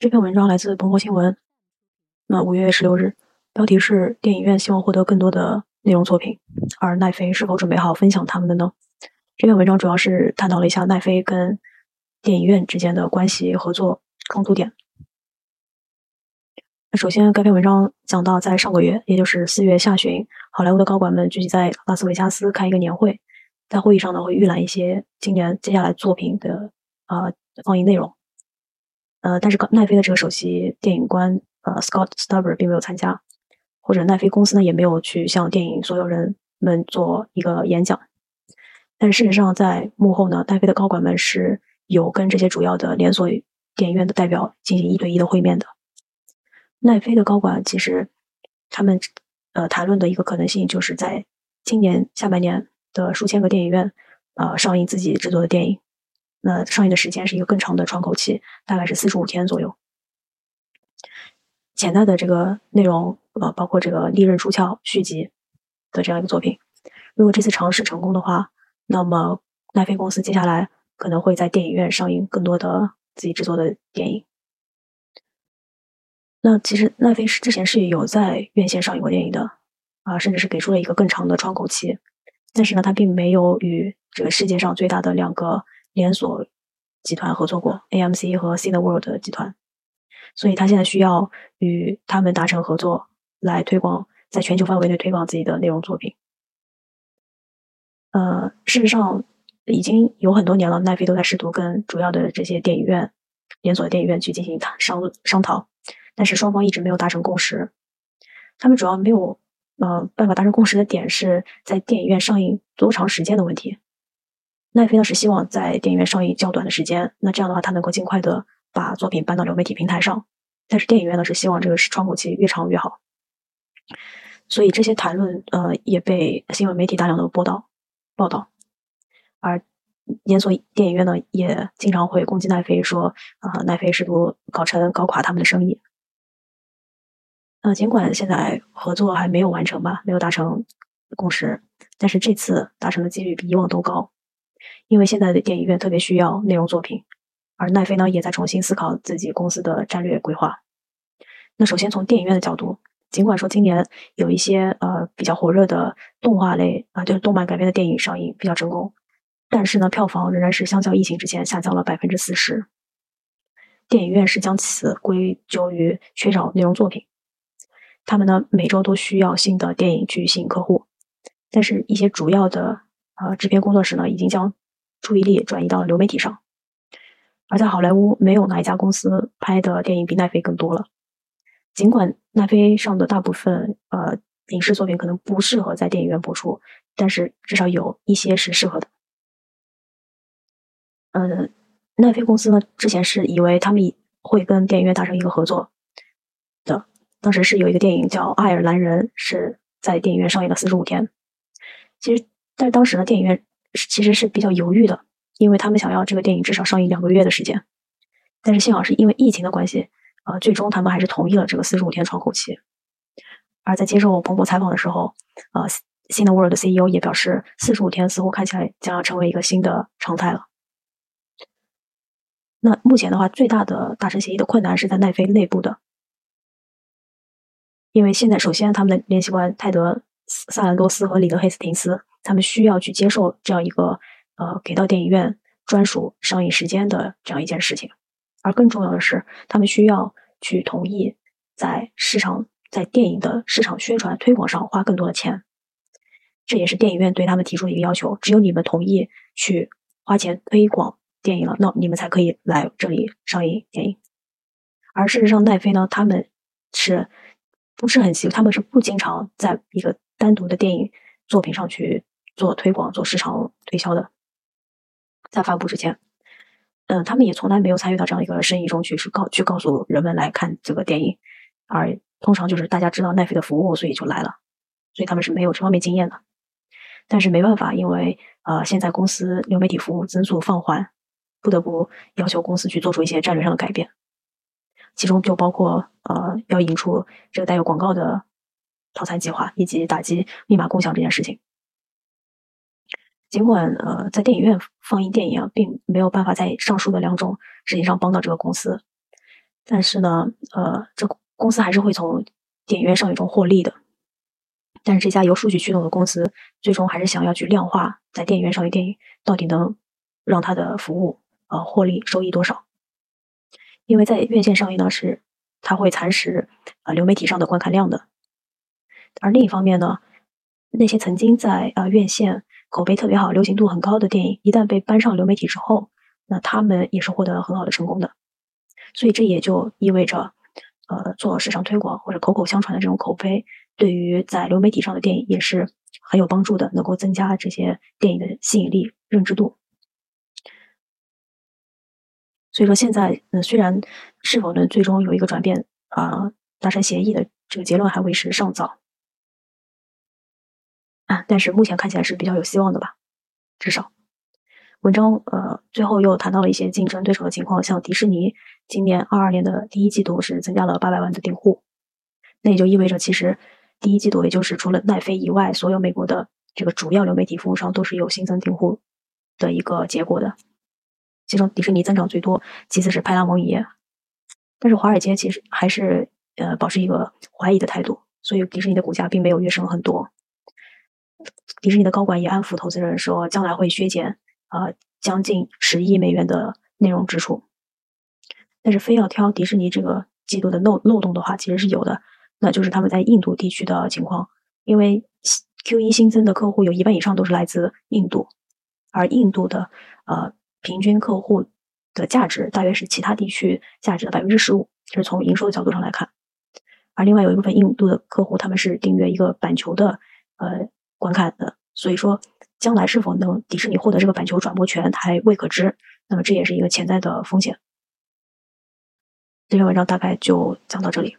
这篇文章来自彭博新闻，那五月十六日，标题是“电影院希望获得更多的内容作品，而奈飞是否准备好分享他们的呢？”这篇文章主要是探讨了一下奈飞跟电影院之间的关系、合作冲突点。那首先，该篇文章讲到，在上个月，也就是四月下旬，好莱坞的高管们聚集在拉斯维加斯开一个年会，在会议上呢，会预览一些今年接下来作品的啊放映内容。呃，但是奈飞的这个首席电影官呃 Scott Stuber 并没有参加，或者奈飞公司呢也没有去向电影所有人们做一个演讲。但事实上，在幕后呢，奈飞的高管们是有跟这些主要的连锁电影院的代表进行一对一的会面的。奈飞的高管其实他们呃谈论的一个可能性，就是在今年下半年的数千个电影院呃上映自己制作的电影。那上映的时间是一个更长的窗口期，大概是四十五天左右。潜在的这个内容，呃，包括这个《利刃出鞘》续集的这样一个作品。如果这次尝试成功的话，那么奈飞公司接下来可能会在电影院上映更多的自己制作的电影。那其实奈飞是之前是有在院线上映过电影的，啊，甚至是给出了一个更长的窗口期。但是呢，它并没有与这个世界上最大的两个。连锁集团合作过 AMC 和 Cineworld 集团，所以他现在需要与他们达成合作，来推广在全球范围内推广自己的内容作品。呃，事实上已经有很多年了，奈飞都在试图跟主要的这些电影院连锁的电影院去进行谈商商讨，但是双方一直没有达成共识。他们主要没有呃办法达成共识的点是在电影院上映多长时间的问题。奈飞呢是希望在电影院上映较短的时间，那这样的话，它能够尽快的把作品搬到流媒体平台上。但是电影院呢是希望这个窗口期越长越好。所以这些谈论呃也被新闻媒体大量的报道报道，而连锁电影院呢也经常会攻击奈飞，说啊奈飞试图搞成搞垮他们的生意。呃，尽管现在合作还没有完成吧，没有达成共识，但是这次达成的几率比以往都高。因为现在的电影院特别需要内容作品，而奈飞呢也在重新思考自己公司的战略规划。那首先从电影院的角度，尽管说今年有一些呃比较火热的动画类啊，就是动漫改编的电影上映比较成功，但是呢票房仍然是相较疫情之前下降了百分之四十。电影院是将此归咎于缺少内容作品，他们呢每周都需要新的电影去吸引客户，但是一些主要的呃制片工作室呢已经将注意力转移到了流媒体上，而在好莱坞，没有哪一家公司拍的电影比奈飞更多了。尽管奈飞上的大部分呃影视作品可能不适合在电影院播出，但是至少有一些是适合的。嗯，奈飞公司呢，之前是以为他们会跟电影院达成一个合作的，当时是有一个电影叫《爱尔兰人》，是在电影院上映了四十五天。其实，但是当时呢，电影院。其实是比较犹豫的，因为他们想要这个电影至少上映两个月的时间。但是幸好是因为疫情的关系，呃，最终他们还是同意了这个四十五天窗口期。而在接受彭博采访的时候，呃新的 World 的 CEO 也表示，四十五天似乎看起来将要成为一个新的常态了。那目前的话，最大的达成协议的困难是在奈飞内部的，因为现在首先他们的联系官泰德·萨兰多斯和里德·黑斯廷斯。他们需要去接受这样一个呃给到电影院专属上映时间的这样一件事情，而更重要的是，他们需要去同意在市场在电影的市场宣传推广上花更多的钱。这也是电影院对他们提出的一个要求：只有你们同意去花钱推广电影了，那你们才可以来这里上映电影。而事实上，奈飞呢，他们是不是很习？他们是不经常在一个单独的电影作品上去。做推广、做市场推销的，在发布之前，嗯，他们也从来没有参与到这样一个生意中去，是告去告诉人们来看这个电影，而通常就是大家知道奈飞的服务，所以就来了，所以他们是没有这方面经验的。但是没办法，因为呃，现在公司流媒体服务增速放缓，不得不要求公司去做出一些战略上的改变，其中就包括呃，要引出这个带有广告的套餐计划，以及打击密码共享这件事情。尽管呃，在电影院放映电影啊，并没有办法在上述的两种事情上帮到这个公司，但是呢，呃，这公司还是会从电影院上映中获利的。但是这家由数据驱动的公司，最终还是想要去量化在电影院上映电影到底能让它的服务呃获利收益多少。因为在院线上映呢，是它会蚕食呃流媒体上的观看量的。而另一方面呢，那些曾经在呃院线口碑特别好、流行度很高的电影，一旦被搬上流媒体之后，那他们也是获得很好的成功的。所以这也就意味着，呃，做市场推广或者口口相传的这种口碑，对于在流媒体上的电影也是很有帮助的，能够增加这些电影的吸引力、认知度。所以说现在，嗯，虽然是否能最终有一个转变啊，达成协议的这个结论还为时尚早啊，但是目前看起来是比较有希望的吧，至少。文章呃最后又谈到了一些竞争对手的情况，像迪士尼今年二二年的第一季度是增加了八百万的订户，那也就意味着其实第一季度也就是除了奈飞以外，所有美国的这个主要流媒体服务商都是有新增订户的一个结果的，其中迪士尼增长最多，其次是派拉蒙影业，但是华尔街其实还是呃保持一个怀疑的态度，所以迪士尼的股价并没有跃升很多，迪士尼的高管也安抚投资人说将来会削减。啊，将近十亿美元的内容支出，但是非要挑迪士尼这个季度的漏漏洞的话，其实是有的，那就是他们在印度地区的情况，因为 Q 一新增的客户有一半以上都是来自印度，而印度的呃平均客户的价值大约是其他地区价值的百分之十五，就是从营收的角度上来看，而另外有一部分印度的客户他们是订阅一个板球的呃观看的，所以说。将来是否能迪士尼获得这个板球转播权还未可知，那么这也是一个潜在的风险。这篇文章大概就讲到这里。